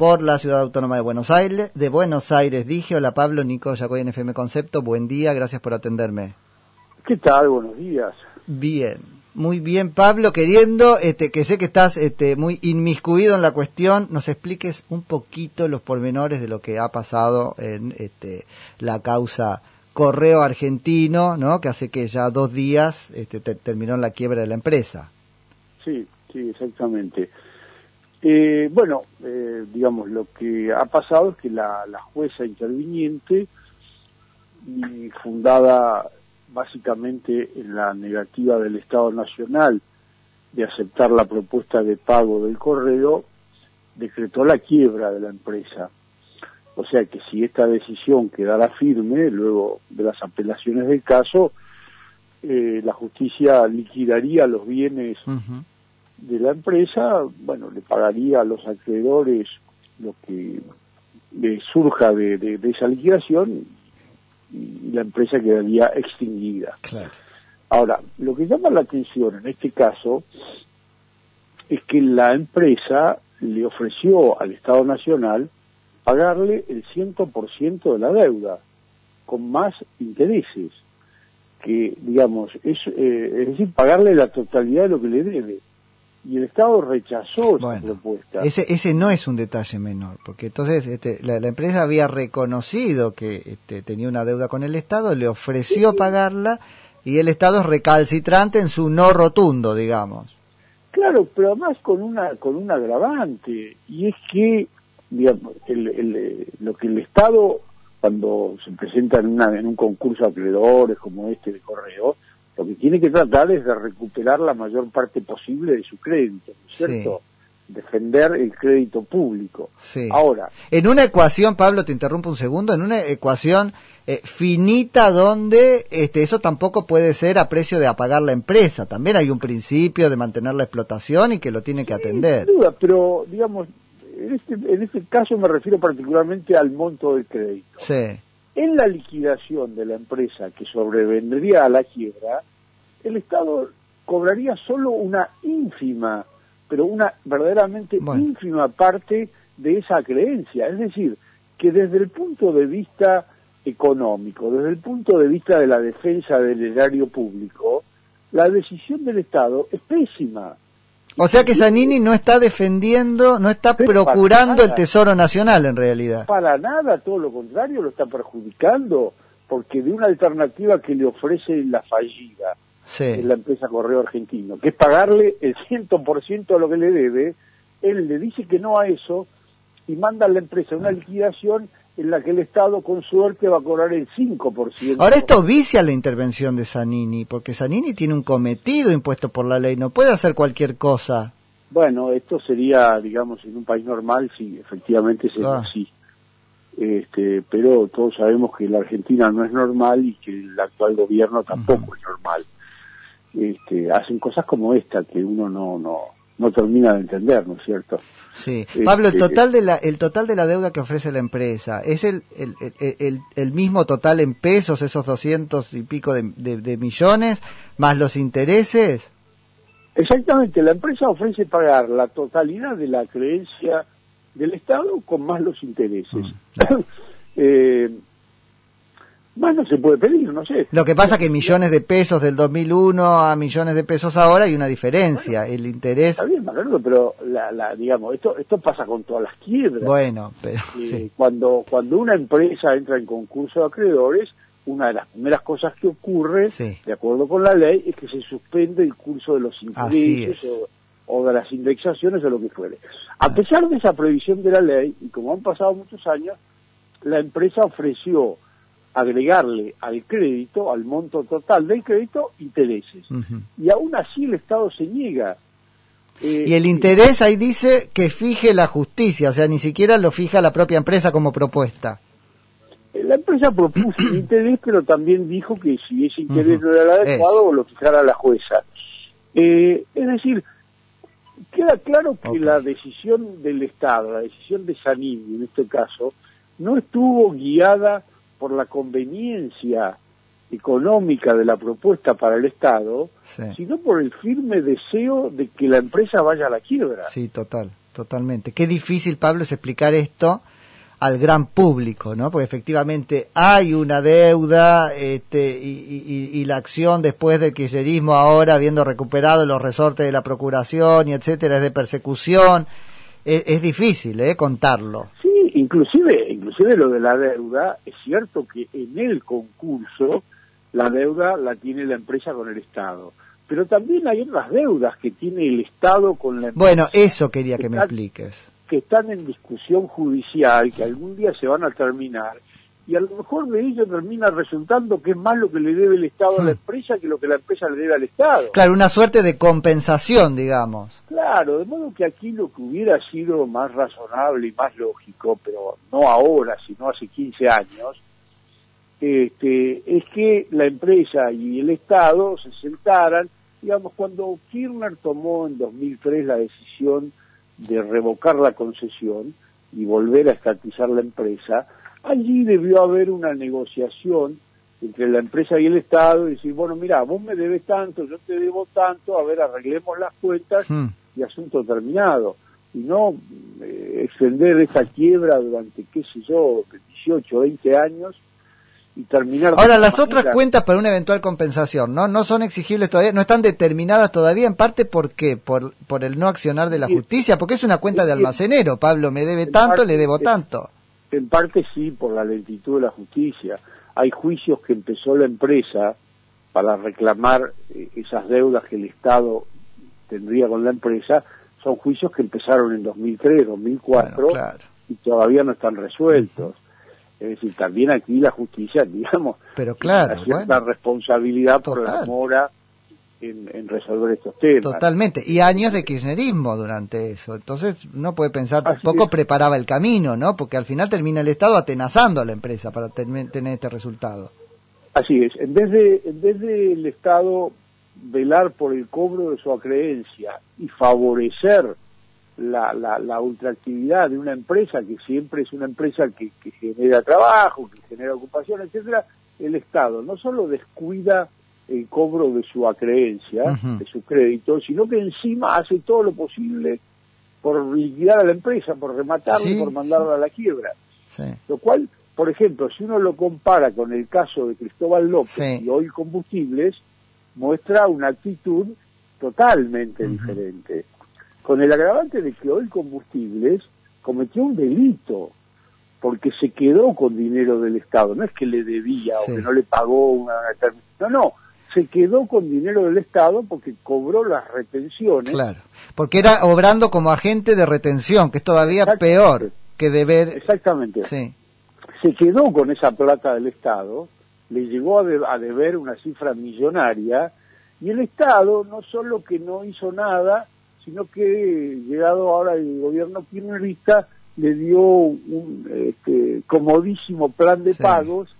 por la Ciudad Autónoma de Buenos Aires. De Buenos Aires, dije, hola Pablo, Nico Yacoy en FM Concepto, buen día, gracias por atenderme. ¿Qué tal? Buenos días. Bien, muy bien Pablo, queriendo, este, que sé que estás este, muy inmiscuido en la cuestión, nos expliques un poquito los pormenores de lo que ha pasado en este, la causa Correo Argentino, ¿no? que hace que ya dos días este, terminó la quiebra de la empresa. Sí, sí, exactamente. Eh, bueno, eh, digamos, lo que ha pasado es que la, jueza interviniente, fundada básicamente en la negativa del Estado Nacional de aceptar la propuesta de pago del correo, decretó la quiebra de la empresa. O sea que si esta decisión quedara firme, luego de las apelaciones del caso, eh, la justicia liquidaría los bienes de la empresa, bueno, le pagaría a los acreedores lo que le surja de, esa liquidación y la empresa quedaría extinguida. Ahora, lo que llama la atención en este caso es que la empresa le ofreció al Estado Nacional pagarle el 100% de la deuda, con más intereses, que, digamos, es, eh, es decir, pagarle la totalidad de lo que le debe y el Estado rechazó esa propuesta. Ese, ese no es un detalle menor, porque entonces este, la, empresa había reconocido que este, tenía una deuda con el Estado, le ofreció pagarla y el Estado es recalcitrante en su no rotundo, digamos. Claro, pero además con una con un agravante y es que digamos el, lo que el Estado cuando se presenta en, una, en un concurso de acreedores como este de correo lo que tiene que tratar es de recuperar la mayor parte posible de su crédito, ¿no es cierto? Defender el crédito público. Ahora. En una ecuación, Pablo, te interrumpo un segundo, en una ecuación eh, finita donde este, eso tampoco puede ser a precio de apagar la empresa. También hay un principio de mantener la explotación y que lo tiene que atender. Sin duda, pero digamos, en este, en este caso me refiero particularmente al monto del crédito. Sí. En la liquidación de la empresa que sobrevendría a la quiebra, el Estado cobraría solo una ínfima, pero una verdaderamente ínfima parte de esa creencia. Es decir, que desde el punto de vista económico, desde el punto de vista de la defensa del erario público, la decisión del Estado es pésima. O sea que Zanini no está defendiendo, no está procurando el Tesoro Nacional en realidad. Para nada, todo lo contrario, lo está perjudicando, porque de una alternativa que le ofrece la fallida en la empresa Correo Argentino, que es pagarle el 100% de lo que le debe, él le dice que no a eso y manda a la empresa una liquidación en la que el Estado con suerte va a cobrar el 5%. Ahora esto vicia la intervención de Zanini, porque Zanini tiene un cometido impuesto por la ley, no puede hacer cualquier cosa. Bueno, esto sería, digamos, en un país normal, sí, efectivamente sería ah. así. Este, pero todos sabemos que la Argentina no es normal y que el actual gobierno tampoco es normal este, hacen cosas como esta que uno no, no, no termina de entender, ¿no es cierto? Sí. Este, Pablo, el total de la, el total de la deuda que ofrece la empresa, ¿es el, el, el, el mismo total en pesos, esos doscientos y pico de, de, millones, más los intereses? Exactamente, la empresa ofrece pagar la totalidad de la creencia del Estado con más los intereses. Mm. eh, más no se puede pedir, no sé. Lo que pasa que millones de pesos del 2001 a millones de pesos ahora hay una diferencia. el interés. Está bien, pero la, la, digamos, esto esto pasa con todas las quiebras. Bueno, pero. Eh, cuando, cuando una empresa entra en concurso de acreedores, una de las primeras cosas que ocurre, de acuerdo con la ley, es que se suspende el curso de los intereses o, o, de las indexaciones o lo que fuere. A pesar de esa previsión de la ley, y como han pasado muchos años, la empresa ofreció agregarle al crédito, al monto total del crédito, intereses. Y aún así el Estado se niega. Eh, y el interés ahí dice que fije la justicia, o sea, ni siquiera lo fija la propia empresa como propuesta. Eh, la empresa propuso el interés, pero también dijo que si ese interés no era el adecuado, lo fijara la jueza. Eh, es decir, queda claro que la decisión del Estado, la decisión de Sanini en este caso, no estuvo guiada por la conveniencia económica de la propuesta para el Estado, sino por el firme deseo de que la empresa vaya a la quiebra. Sí, total. totalmente. Qué difícil, Pablo, es explicar esto al gran público, ¿no? Porque efectivamente hay una deuda este, y, la acción después del kirchnerismo ahora, habiendo recuperado los resortes de la procuración y etcétera, es de persecución. Es, difícil, ¿eh? Contarlo. Sí, inclusive, inclusive lo de la deuda, es cierto que en el concurso la deuda la tiene la empresa con el Estado. Pero también hay otras deudas que tiene el Estado con la empresa. Bueno, eso quería que me expliques que están en discusión judicial, que algún día se van a terminar, y a lo mejor de ello termina resultando que es más lo que le debe el Estado a la hmm. empresa que lo que la empresa le debe al Estado. Claro, una suerte de compensación, digamos. Claro, de modo que aquí lo que hubiera sido más razonable y más lógico, pero no ahora, sino hace 15 años, este, es que la empresa y el Estado se sentaran, digamos, cuando Kirchner tomó en 2003 la decisión de revocar la concesión y volver a estatizar la empresa, allí debió haber una negociación entre la empresa y el Estado y decir, bueno, mira, vos me debes tanto, yo te debo tanto, a ver, arreglemos las cuentas hmm. y asunto terminado. Y no eh, extender esa quiebra durante, qué sé yo, 18, 20 años terminar. Ahora, las otras cuentas para una eventual compensación, ¿no? No son exigibles todavía, no están determinadas todavía, en parte ¿por qué? Por, por el no accionar de la justicia, porque es una cuenta de almacenero, Pablo, me debe tanto, le debo tanto. En parte sí, por la lentitud de la justicia. Hay juicios que empezó la empresa para reclamar eh, esas deudas que el Estado tendría con la empresa, son juicios que empezaron en 2003, 2004 y todavía no están resueltos. Es decir, también aquí la justicia, digamos, Pero claro, una cierta responsabilidad por la mora en, resolver estos temas. Totalmente, y años de kirchnerismo durante eso. Entonces, uno puede pensar, poco preparaba el camino, ¿no? Porque al final termina el Estado atenazando a la empresa para tener este resultado. Así es, en vez, de, en vez del Estado velar por el cobro de su acreencia y favorecer la, la, la, ultraactividad de una empresa que siempre es una empresa que, genera trabajo, que genera ocupación, etcétera, el Estado no solo descuida el cobro de su acreencia, de su crédito, sino que encima hace todo lo posible por liquidar a la empresa, por rematarla y por mandarla a la quiebra. Lo cual, por ejemplo, si uno lo compara con el caso de Cristóbal López y hoy combustibles, muestra una actitud totalmente diferente. Con el agravante de que hoy combustibles cometió un delito porque se quedó con dinero del Estado, no es que le debía o que no le pagó una no, no, se quedó con dinero del Estado porque cobró las retenciones. Claro, porque era obrando como agente de retención, que es todavía peor que deber. Exactamente. Sí. Se quedó con esa plata del Estado, le llegó a, a deber una cifra millonaria y el Estado no solo que no hizo nada, sino que llegado ahora el gobierno kirchnerista le dio un este, comodísimo plan de pagos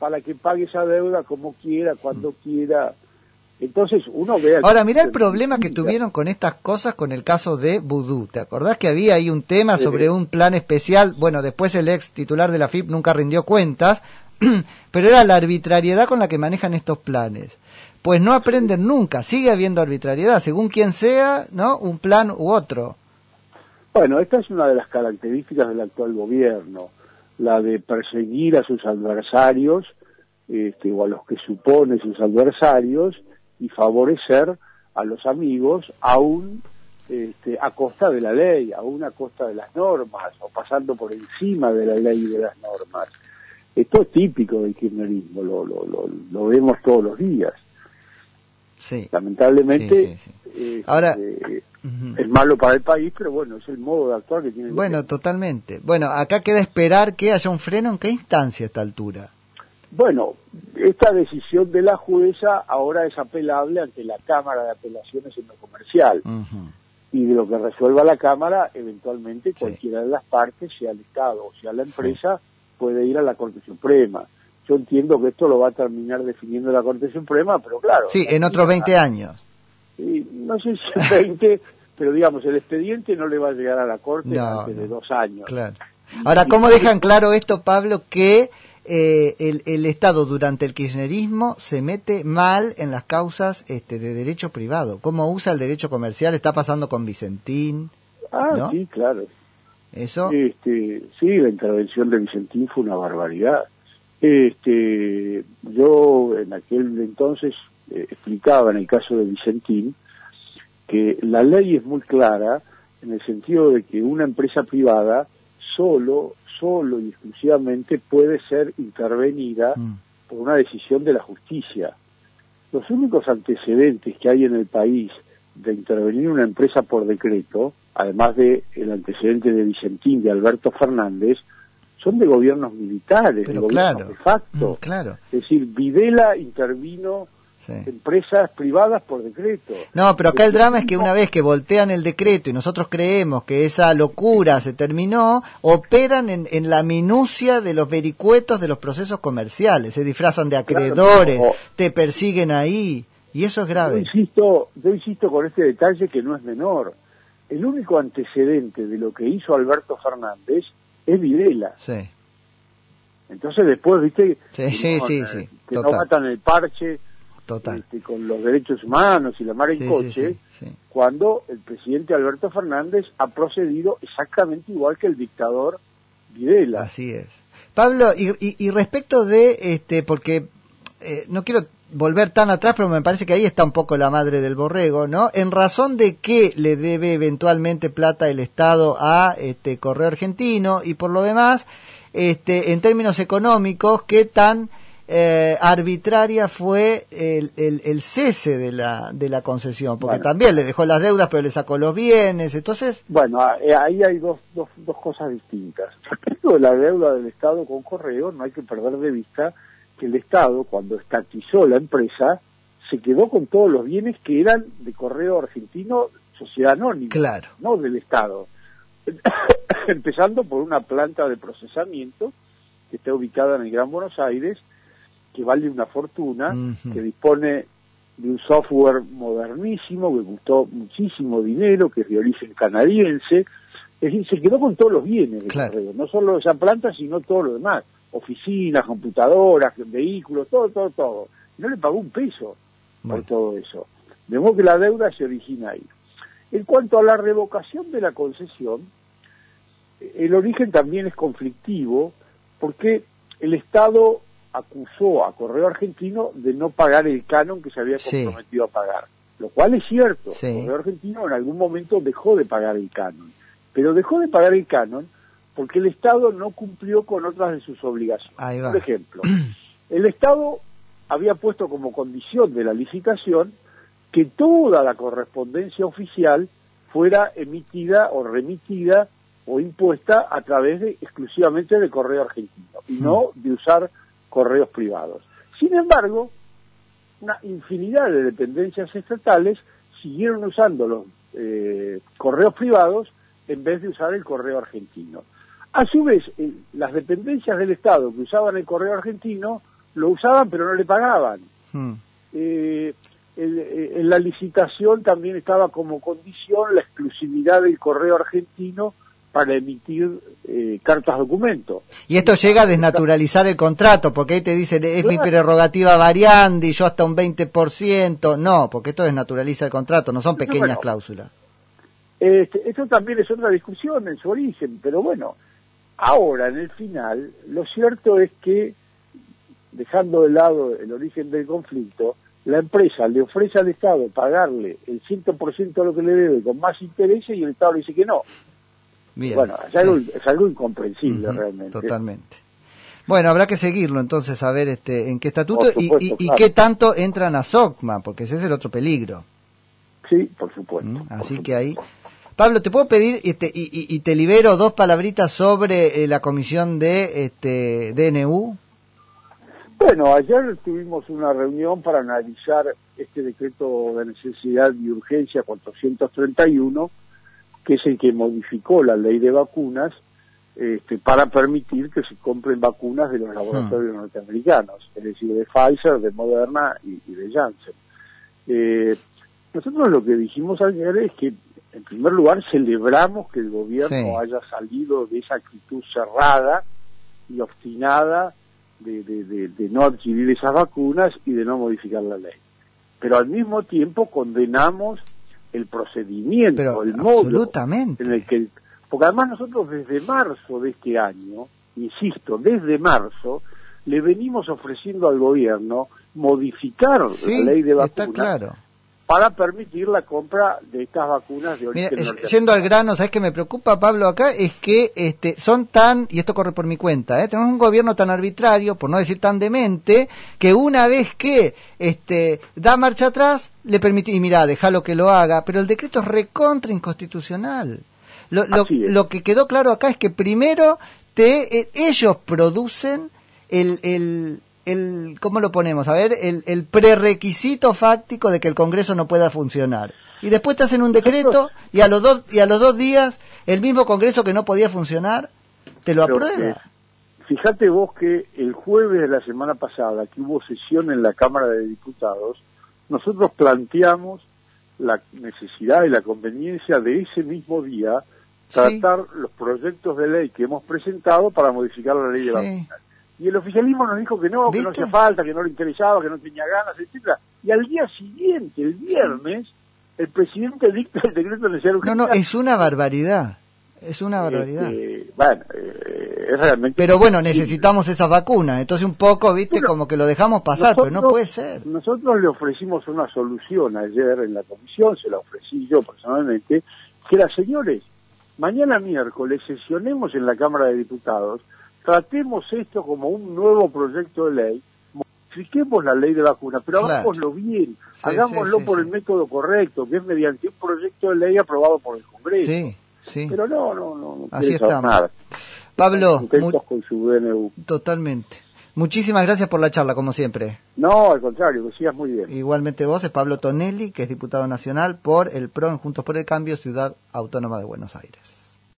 para que pague esa deuda como quiera, cuando quiera. Entonces uno ve... Ahora, mira el problema que tuvieron con estas cosas con el caso de Vudú. ¿Te acordás que había ahí un tema sobre un plan especial? Bueno, después el ex titular de la FIP nunca rindió cuentas, pero era la arbitrariedad con la que manejan estos planes pues no aprenden nunca, sigue habiendo arbitrariedad, según quien sea, ¿no? Un plan u otro. Bueno, esta es una de las características del actual gobierno, la de perseguir a sus adversarios, este, o a los que supone sus adversarios, y favorecer a los amigos, aún este, a costa de la ley, aún a costa de las normas, o pasando por encima de la ley y de las normas. Esto es típico del kirchnerismo, lo, lo, lo, lo vemos todos los días. Sí. Lamentablemente, eh, Ahora, eh, es malo para el país, pero bueno, es el modo de actuar que tiene. Bueno, totalmente. Bueno, acá queda esperar que haya un freno. ¿En qué instancia a esta altura? Bueno, esta decisión de la jueza ahora es apelable ante la Cámara de Apelaciones en lo comercial. Y de lo que resuelva la Cámara, eventualmente cualquiera de las partes, sea el Estado o sea la empresa, puede ir a la Corte Suprema yo entiendo que esto lo va a terminar definiendo la Corte Suprema, pero claro. Sí, en otros 20 años. no sé si 20, pero digamos, el expediente no le va a llegar a la Corte antes de dos años. Claro. Ahora, ¿cómo dejan claro esto, Pablo, que eh, el, el, Estado durante el kirchnerismo se mete mal en las causas este, de derecho privado? ¿Cómo usa el derecho comercial? ¿Está pasando con Vicentín? Ah, sí, claro. ¿Eso? Este, sí, la intervención de Vicentín fue una barbaridad. Este, yo en aquel entonces eh, explicaba en el caso de Vicentín que la ley es muy clara en el sentido de que una empresa privada solo, solo y exclusivamente puede ser intervenida mm. por una decisión de la justicia. Los únicos antecedentes que hay en el país de intervenir una empresa por decreto, además de el antecedente de Vicentín, de Alberto Fernández, son de gobiernos militares, de gobiernos de facto. Mm, claro. Es decir, Videla intervino empresas privadas por decreto. No, pero acá el drama es que una vez que voltean el decreto y nosotros creemos que esa locura se terminó, operan en, en la minucia de los vericuetos de los procesos comerciales, se disfrazan de acreedores, te persiguen ahí, y eso es grave. Yo insisto, yo insisto con este detalle que no es menor. El único antecedente de lo que hizo Alberto Fernández es Videla. Sí. Entonces después, viste, sí, sí, sí, que no matan el parche, Total. Este, con los derechos humanos y la mar en coche, cuando el presidente Alberto Fernández ha procedido exactamente igual que el dictador Videla. Así es. Pablo, y, y, respecto de, este, porque eh, no quiero volver tan atrás, pero me parece que ahí está un poco la madre del borrego, ¿no? En razón de que le debe eventualmente plata el Estado a este Correo Argentino y por lo demás, este, en términos económicos, qué tan eh, arbitraria fue el, el, cese de la, de la concesión, porque también le dejó las deudas, pero le sacó los bienes, entonces... Bueno, eh, ahí hay dos, dos, dos cosas distintas. Respecto de la deuda del Estado con Correo, no hay que perder de vista que el Estado, cuando estatizó la empresa, se quedó con todos los bienes que eran de Correo Argentino, sociedad anónima, claro. no del Estado. Empezando por una planta de procesamiento que está ubicada en el Gran Buenos Aires, que vale una fortuna, que dispone de un software modernísimo que costó muchísimo dinero, que es de origen canadiense, es decir, se quedó con todos los bienes de no solo esa planta, sino todo lo demás, oficinas, computadoras, vehículos, todo, todo, todo. No le pagó un peso por todo eso. De modo que la deuda se origina ahí. En cuanto a la revocación de la concesión, el origen también es conflictivo porque el Estado acusó a Correo Argentino de no pagar el canon que se había comprometido a pagar, lo cual es cierto. Correo Argentino en algún momento dejó de pagar el canon, pero dejó de pagar el canon porque el Estado no cumplió con otras de sus obligaciones. Por ejemplo, el Estado había puesto como condición de la licitación que toda la correspondencia oficial fuera emitida o remitida o impuesta a través de exclusivamente de correo argentino y no de usar correos privados. Sin embargo, una infinidad de dependencias estatales siguieron usando los eh, correos privados en vez de usar el correo argentino. A su vez, eh, las dependencias del Estado que usaban el correo argentino lo usaban pero no le pagaban. Hmm. Eh, en la licitación también estaba como condición la exclusividad del correo argentino para emitir eh, cartas documento. Y esto llega a desnaturalizar el contrato, porque ahí te dicen, es mi prerrogativa variandi, yo hasta un 20%. No, porque esto desnaturaliza el contrato, no son pequeñas cláusulas. Este, esto también es otra discusión en su origen, pero bueno, ahora en el final, lo cierto es que, dejando de lado el origen del conflicto, la empresa le ofrece al Estado pagarle el 100% de lo que le debe con más intereses y el Estado le dice que no. Bueno, es algo, incomprensible realmente. Totalmente. Bueno, habrá que seguirlo entonces a ver este, en qué estatuto y, qué tanto entran a SOCMA, porque ese es el otro peligro. Sí, por supuesto. ¿Mm? Así que ahí. Pablo, ¿te puedo pedir este, y, te libero dos palabritas sobre eh, la comisión de este, DNU? Bueno, ayer tuvimos una reunión para analizar este decreto de necesidad y urgencia 431 que es el que modificó la ley de vacunas este, para permitir que se compren vacunas de los laboratorios hmm. norteamericanos, es decir, de Pfizer, de Moderna y, de Janssen. Eh, nosotros lo que dijimos ayer es que, en primer lugar, celebramos que el gobierno haya salido de esa actitud cerrada y obstinada de, de no adquirir esas vacunas y de no modificar la ley. Pero al mismo tiempo condenamos el procedimiento, Pero el modo en el que... Porque además nosotros desde marzo de este año, insisto, desde marzo, le venimos ofreciendo al gobierno modificar Sí, la ley de está vacunas claro. Para permitir la compra de estas vacunas de origen yendo al grano, ¿sabes qué me preocupa, Pablo, acá? Es que este, son tan, y esto corre por mi cuenta, ¿eh? tenemos un gobierno tan arbitrario, por no decir tan demente, que una vez que este, da marcha atrás, le permite, y mira, déjalo que lo haga, pero el decreto es recontra inconstitucional. Lo, lo, lo que quedó claro acá es que primero te, eh, ellos producen el, el, el, ¿cómo lo ponemos? A ver, el, el prerequisito fáctico de que el Congreso no pueda funcionar. Y después te hacen un decreto y a los dos, y a los dos días el mismo Congreso que no podía funcionar te lo Pero, aprueba. eh, fíjate vos que el jueves de la semana pasada, que hubo sesión en la Cámara de Diputados, nosotros planteamos la necesidad y la conveniencia de ese mismo día Sí. tratar los proyectos de ley que hemos presentado para modificar la ley de Sí. Y el oficialismo nos dijo que no, que no hacía falta, que no le interesaba, que no tenía ganas, etcétera. Y al día siguiente, el viernes, el presidente dicta el decreto de necesidad No, no, es una barbaridad. Es una barbaridad. Este, bueno, eh, es realmente... Pero bueno, necesitamos esas vacunas. Entonces un poco, viste, Bueno, como que lo dejamos pasar, pero no puede ser. Nosotros le ofrecimos una solución ayer en la comisión, se la ofrecí yo personalmente, que era, señores, mañana miércoles sesionemos en la Cámara de Diputados, tratemos esto como un nuevo proyecto de ley, modifiquemos la ley de vacunas, pero Claro. hagámoslo bien, Sí, hagámoslo sí, sí, por el método correcto, que es mediante un proyecto de ley aprobado por el Congreso. Sí, sí. Pero no, no, no, no Así estamos. nada. Pablo, con su DNU. totalmente. Muchísimas gracias por la charla, como siempre. No, al contrario, que sigas muy bien. Igualmente vos, es Pablo Tonelli, que es diputado nacional por el PRO en Juntos por el Cambio, Ciudad Autónoma de Buenos Aires.